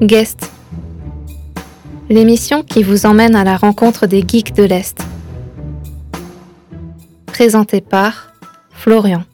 Guest. L'émission qui vous emmène à la rencontre des geeks de l'Est. Présentée par Florian.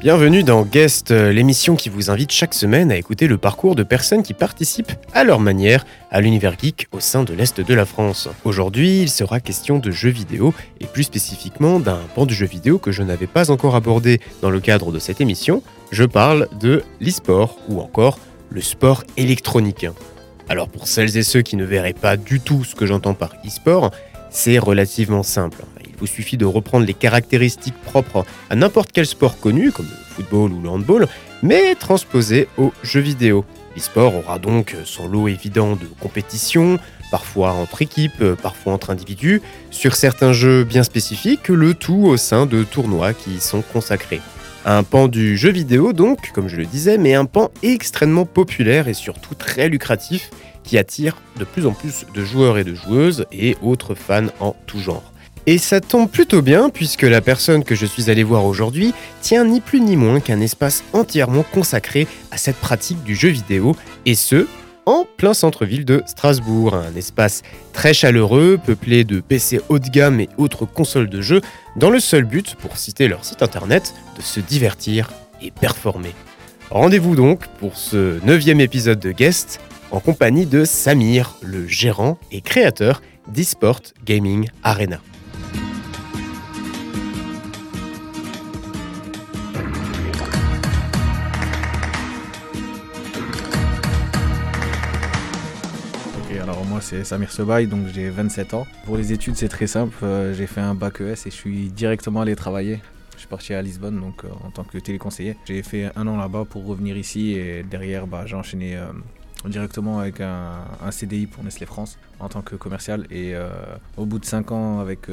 Bienvenue dans Guest, euh, l'émission qui vous invite chaque semaine à écouter le parcours de personnes qui participent à leur manière à l'univers geek au sein de l'Est de la France. Aujourd'hui, il sera question de jeux vidéo et plus spécifiquement d'un pan du jeu vidéo que je n'avais pas encore abordé dans le cadre de cette émission. Je parle de l'e-sport ou encore le sport électronique. Alors pour celles et ceux qui ne verraient pas du tout ce que j'entends par e-sport, c'est relativement simple. Il vous suffit de reprendre les caractéristiques propres à n'importe quel sport connu, comme le football ou le handball, mais transposé aux jeux vidéo. L'e-sport aura donc son lot évident de compétition, parfois entre équipes, parfois entre individus, sur certains jeux bien spécifiques, le tout au sein de tournois qui y sont consacrés. Un pan du jeu vidéo donc, comme je le disais, mais un pan extrêmement populaire et surtout très lucratif qui attire de plus en plus de joueurs et de joueuses et autres fans en tout genre. Et ça tombe plutôt bien puisque la personne que je suis allé voir aujourd'hui tient ni plus ni moins qu'un espace entièrement consacré à cette pratique du jeu vidéo, et ce, en plein centre-ville de Strasbourg, un espace très chaleureux, peuplé de PC haut de gamme et autres consoles de jeux, dans le seul but, pour citer leur site internet, de se divertir et performer. Rendez-vous donc pour ce neuvième épisode de Guest en compagnie de Samir, le gérant et créateur d'eSport Gaming Arena. C'est Samir Sebaï, donc j'ai 27 ans. Pour les études, c'est très simple. Euh, j'ai fait un bac ES et je suis directement allé travailler. Je suis parti à Lisbonne donc, euh, en tant que téléconseiller. J'ai fait un an là-bas pour revenir ici et derrière, bah, j'ai enchaîné euh, directement avec un, CDI pour Nestlé France en tant que commercial. Et au bout de 5 ans avec,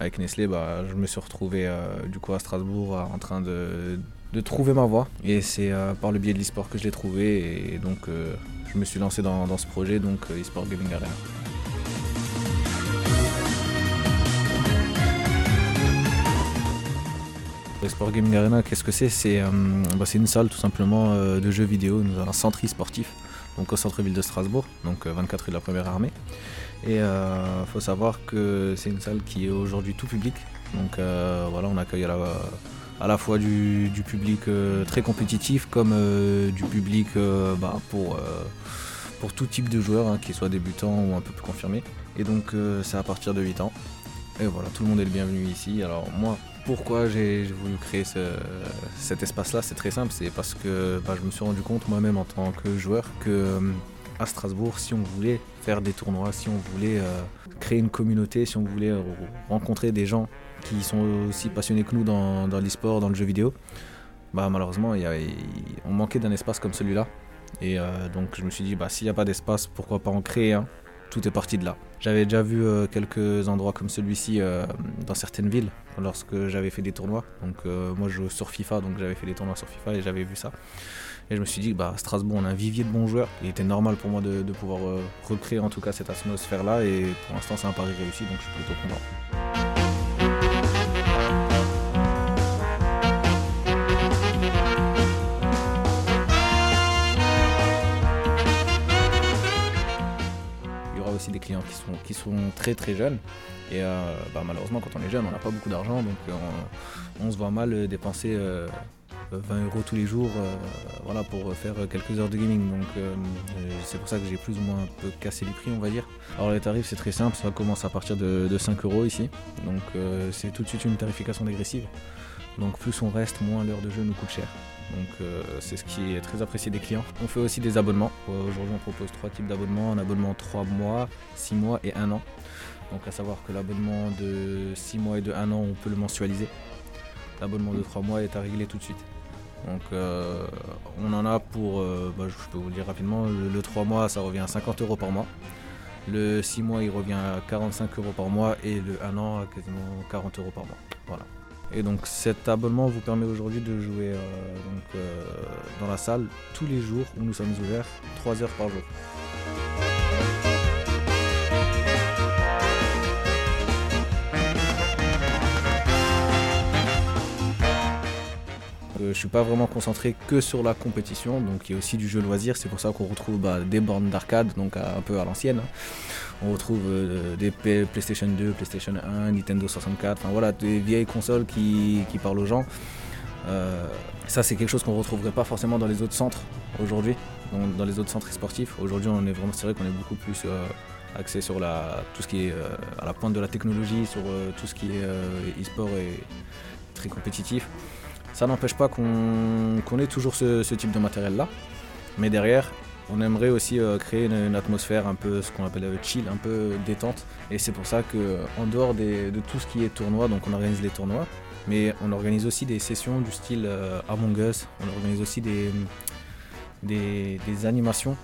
avec Nestlé, bah, je me suis retrouvé du coup à Strasbourg en train de, de trouver ma voie. Et c'est par le biais de l'e-sport que je l'ai trouvé. Et donc je me suis lancé dans, ce projet, donc euh, eSport Gaming Arena. eSport Gaming Arena, qu'est-ce que c'est? C'est euh, bah, une salle tout simplement euh, de jeux vidéo, un centre e-sportif, donc au centre-ville de Strasbourg, donc 24 rue de la Première Armée. Et il faut savoir que c'est une salle qui est aujourd'hui tout public. Donc voilà, on accueille à la, à la fois du, public euh, très compétitif comme euh, du public euh, bah, pour, pour tout type de joueurs, hein, qu'ils soient débutants ou un peu plus confirmés. Et donc c'est à partir de 8 ans. Et voilà, tout le monde est le bienvenu ici. Alors moi, pourquoi j'ai voulu créer cet espace-là C'est très simple, c'est parce que bah, je me suis rendu compte moi-même en tant que joueur que à Strasbourg, si on voulait faire des tournois, si on voulait créer une communauté, si on voulait rencontrer des gens qui sont aussi passionnés que nous dans, dans l'e-sport, dans le jeu vidéo, bah, malheureusement, on manquait d'un espace comme celui-là. Et euh, donc je me suis dit, bah, s'il n'y a pas d'espace, pourquoi pas en créer un? Tout est parti de là. J'avais déjà vu euh, quelques endroits comme celui-ci euh, dans certaines villes lorsque j'avais fait des tournois. Donc moi je joue sur FIFA, donc j'avais fait des tournois sur FIFA et j'avais vu ça. Et je me suis dit, bah, Strasbourg, on a un vivier de bons joueurs. Il était normal pour moi de, de pouvoir recréer en tout cas cette atmosphère-là. Et pour l'instant, c'est un pari réussi, donc je suis plutôt content. Très très jeunes. Et euh, bah, malheureusement, quand on est jeune, on n'a pas beaucoup d'argent, donc euh, on, se voit mal dépenser 20 euh, euros tous les jours voilà, pour faire quelques heures de gaming. Donc c'est pour ça que j'ai plus ou moins un peu cassé les prix, on va dire. Alors les tarifs, c'est très simple, ça commence à partir de, de 5 euros ici. Donc c'est tout de suite une tarification dégressive. Donc plus on reste, moins l'heure de jeu nous coûte cher. Donc euh, c'est ce qui est très apprécié des clients. On fait aussi des abonnements. Euh, aujourd'hui on propose trois types d'abonnements. Un abonnement 3 mois, 6 mois et 1 an. Donc à savoir que l'abonnement de 6 mois et de 1 an on peut le mensualiser. L'abonnement de 3 mois est à régler tout de suite. Donc euh, on en a pour, bah, je peux vous le dire rapidement, le, 3 mois ça revient à 50 euros par mois. Le 6 mois il revient à 45 euros par mois et le 1 an à quasiment 40 euros par mois. Voilà. Et donc cet abonnement vous permet aujourd'hui de jouer euh, euh, dans la salle tous les jours où nous sommes ouverts, 3 heures par jour. Je suis pas vraiment concentré que sur la compétition. Donc il y a aussi du jeu loisir. C'est pour ça qu'on retrouve bah, des bornes d'arcade, donc un peu à l'ancienne. Hein. On retrouve des PlayStation 2, PlayStation 1, Nintendo 64. Enfin voilà, des vieilles consoles qui, parlent aux gens. ça c'est quelque chose qu'on retrouverait pas forcément dans les autres centres aujourd'hui, dans, les autres centres sportifs. Aujourd'hui on est vraiment, c'est vrai qu'on est beaucoup plus axé sur la, tout ce qui est à la pointe de la technologie, sur tout ce qui est e-sport et très compétitif. Ça n'empêche pas qu'on ait toujours ce, type de matériel-là. Mais derrière, on aimerait aussi euh, créer une, atmosphère un peu ce qu'on appelle euh, chill, un peu détente. Et c'est pour ça qu'en dehors de tout ce qui est tournoi, donc on organise les tournois, mais on organise aussi des sessions du style euh, Among Us, on organise aussi des, des, animations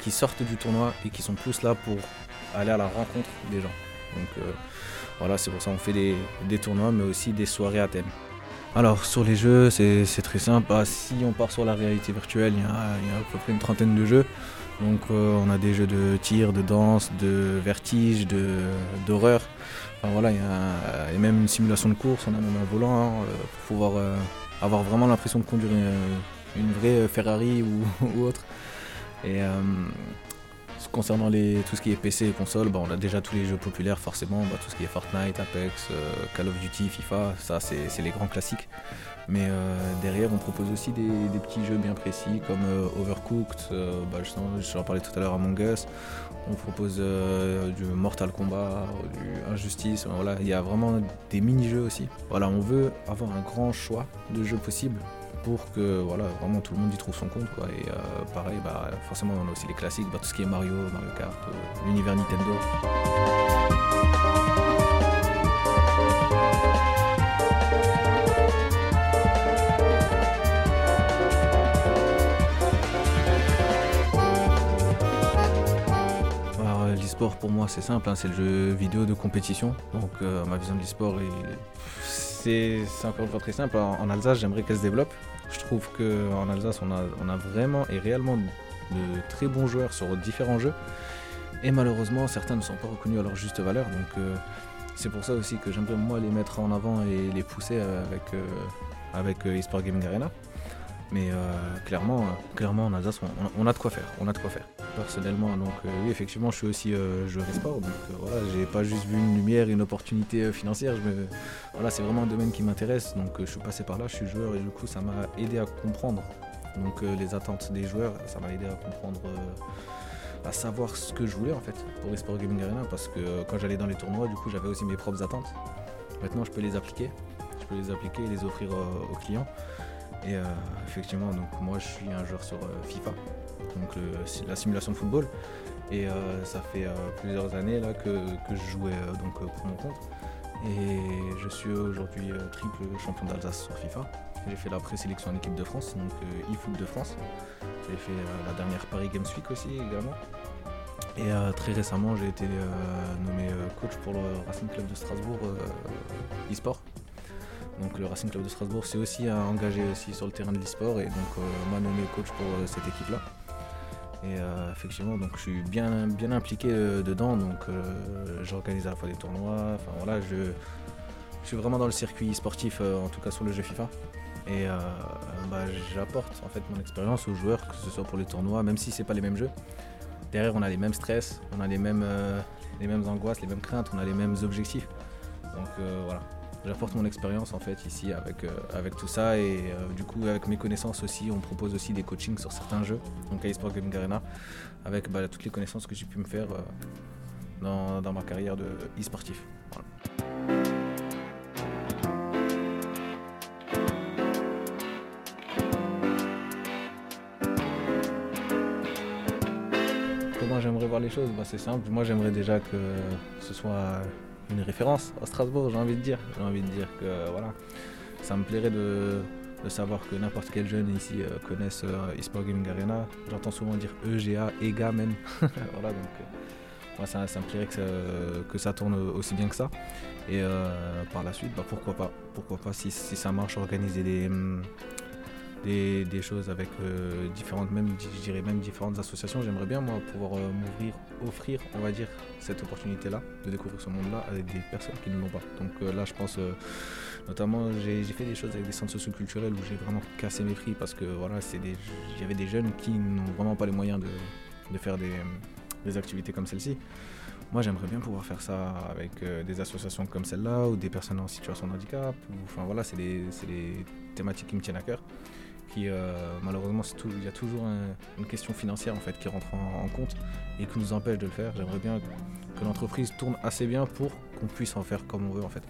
qui sortent du tournoi et qui sont plus là pour aller à la rencontre des gens. Donc voilà, c'est pour ça qu'on fait des, des tournois, mais aussi des soirées à thème. Alors sur les jeux, c'est très simple. Ah, si on part sur la réalité virtuelle, il y, a, à peu près une trentaine de jeux. Donc euh, on a des jeux de tir, de danse, de vertige, d'horreur. Enfin, voilà, même une simulation de course, on a même un volant hein, euh, pour pouvoir euh, avoir vraiment l'impression de conduire une, vraie Ferrari ou, autre. Concernant les, tout ce qui est PC et console, bah, on a déjà tous les jeux populaires forcément, bah, tout ce qui est Fortnite, Apex, euh, Call of Duty, FIFA, ça c'est les grands classiques. Mais euh, derrière on propose aussi des, petits jeux bien précis comme euh, Overcooked, bah, je, en parlais tout à l'heure Among Us, on propose du Mortal Kombat, du Injustice, voilà, il y a vraiment des mini-jeux aussi. Voilà, on veut avoir un grand choix de jeux possibles pour que voilà, vraiment tout le monde y trouve son compte. Quoi. Et euh, pareil, bah, forcément, on a aussi les classiques, bah, tout ce qui est Mario, Mario Kart, euh, l'univers Nintendo. Euh, l'e-sport pour moi c'est simple, hein, c'est le jeu vidéo de compétition. Donc ma vision de l'e-sport c'est encore une fois très simple. en Alsace j'aimerais qu'elle se développe. Je trouve qu'en Alsace, on a, vraiment et réellement de très bons joueurs sur différents jeux. Et malheureusement, certains ne sont pas reconnus à leur juste valeur. Donc euh, c'est pour ça aussi que j'aimerais moi les mettre en avant et les pousser avec, euh, avec euh, eSport Gaming Arena. Mais clairement, clairement en Alsace, on, a de quoi faire. On a de quoi faire. Personnellement, donc oui, effectivement, je suis aussi joueur e-sport. Donc voilà, j'ai pas juste vu une lumière, une opportunité financière. Voilà, c'est vraiment un domaine qui m'intéresse. Donc je suis passé par là, je suis joueur et du coup, ça m'a aidé à comprendre. Donc les attentes des joueurs, ça m'a aidé à comprendre à savoir ce que je voulais en fait pour eSport Gaming Arena parce que quand j'allais dans les tournois, du coup, j'avais aussi mes propres attentes. Maintenant, je peux les appliquer. Je peux les appliquer et les offrir aux clients. Et euh, effectivement, donc moi je suis un joueur sur euh, FIFA, donc la simulation de football. Et euh, ça fait plusieurs années que, je jouais donc pour mon compte. Et je suis aujourd'hui triple champion d'Alsace sur FIFA. J'ai fait la présélection en équipe de France, donc e-foot de France. J'ai fait la dernière Paris Games Week aussi également. Et très récemment, j'ai été nommé coach pour le Racing Club de Strasbourg e-sport. Donc le Racing Club de Strasbourg s'est aussi engagé aussi sur le terrain de l'e-sport et donc euh, m'a nommé coach pour euh, cette équipe-là. Et euh, effectivement, donc je suis bien, bien impliqué dedans, donc j'organise à la fois des tournois, enfin voilà, je, suis vraiment dans le circuit sportif, en tout cas sur le jeu FIFA. Et bah, j'apporte en fait mon expérience aux joueurs, que ce soit pour les tournois, même si c'est pas les mêmes jeux. Derrière, on a les mêmes stress, on a les mêmes, les mêmes angoisses, les mêmes craintes, on a les mêmes objectifs. Donc voilà, j'apporte mon expérience en fait ici avec, euh, avec tout ça. Et euh, du coup avec mes connaissances aussi on propose aussi des coachings sur certains jeux donc à eSport Gaming Arena avec bah, toutes les connaissances que j'ai pu me faire euh, dans, ma carrière de e-sportif. Comment j'aimerais voir les choses? Bah, C'est simple, moi j'aimerais déjà que ce soit une référence à Strasbourg, j'ai envie de dire. J'ai envie de dire que voilà, ça me plairait de, savoir que n'importe quel jeune ici euh, connaisse euh, eSport Gaming Arena. J'entends souvent dire EGA, EGA même. voilà, donc euh, moi ça, me plairait que ça, tourne aussi bien que ça. Et par la suite, bah, pourquoi pas Pourquoi pas si, ça marche, organiser des, des, choses avec euh, différentes, même, je dirais même différentes associations. J'aimerais bien, moi, pouvoir euh, m'ouvrir, offrir, on va dire, cette opportunité-là, de découvrir ce monde-là avec des personnes qui ne l'ont pas. Donc euh, là, je pense, notamment, j'ai fait des choses avec des centres socioculturels où j'ai vraiment cassé mes prix parce que voilà, il y avait des jeunes qui n'ont vraiment pas les moyens de, de faire des, des activités comme celle-ci. Moi, j'aimerais bien pouvoir faire ça avec des associations comme celle-là ou des personnes en situation de handicap. Enfin voilà, c'est des, c'est des thématiques qui me tiennent à cœur. Qui euh, malheureusement, il y a toujours un- une question financière en fait qui rentre en, compte et qui nous empêche de le faire. J'aimerais bien que l'entreprise tourne assez bien pour qu'on puisse en faire comme on veut en fait.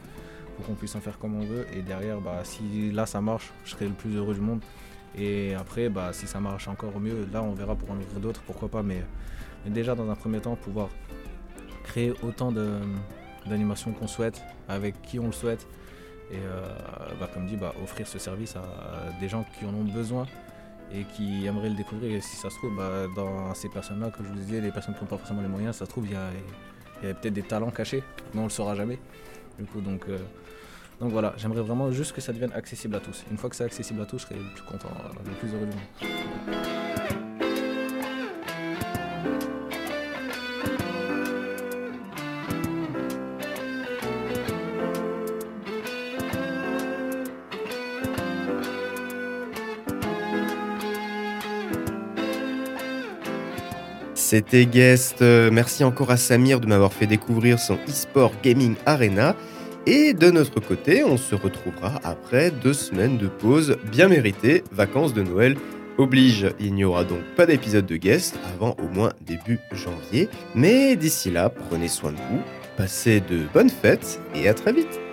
Pour qu'on puisse en faire comme on veut et derrière, bah, si là ça marche, je serai le plus heureux du monde. Et après, bah, si ça marche encore mieux, là on verra pour en ouvrir d'autres, pourquoi pas. Mais, mais déjà dans un premier temps, pouvoir créer autant d'animations qu'on souhaite, avec qui on le souhaite. Et euh, bah, comme dit, bah, offrir ce service à, des gens qui en ont besoin et qui aimeraient le découvrir. Et si ça se trouve, bah, dans ces personnes-là, comme je vous disais, les personnes qui n'ont pas forcément les moyens, ça se trouve, il y a, peut-être des talents cachés, mais on ne le saura jamais. Du coup, donc, euh, donc voilà, j'aimerais vraiment juste que ça devienne accessible à tous. Une fois que c'est accessible à tous, je serai le plus content, le plus heureux du monde. C'était Guest. Euh, Merci encore à Samir de m'avoir fait découvrir son eSport Gaming Arena. Et de notre côté, on se retrouvera après deux semaines de pause bien méritées, vacances de Noël oblige. Il n'y aura donc pas d'épisode de Guest avant au moins début janvier. Mais d'ici là, prenez soin de vous, passez de bonnes fêtes et à très vite.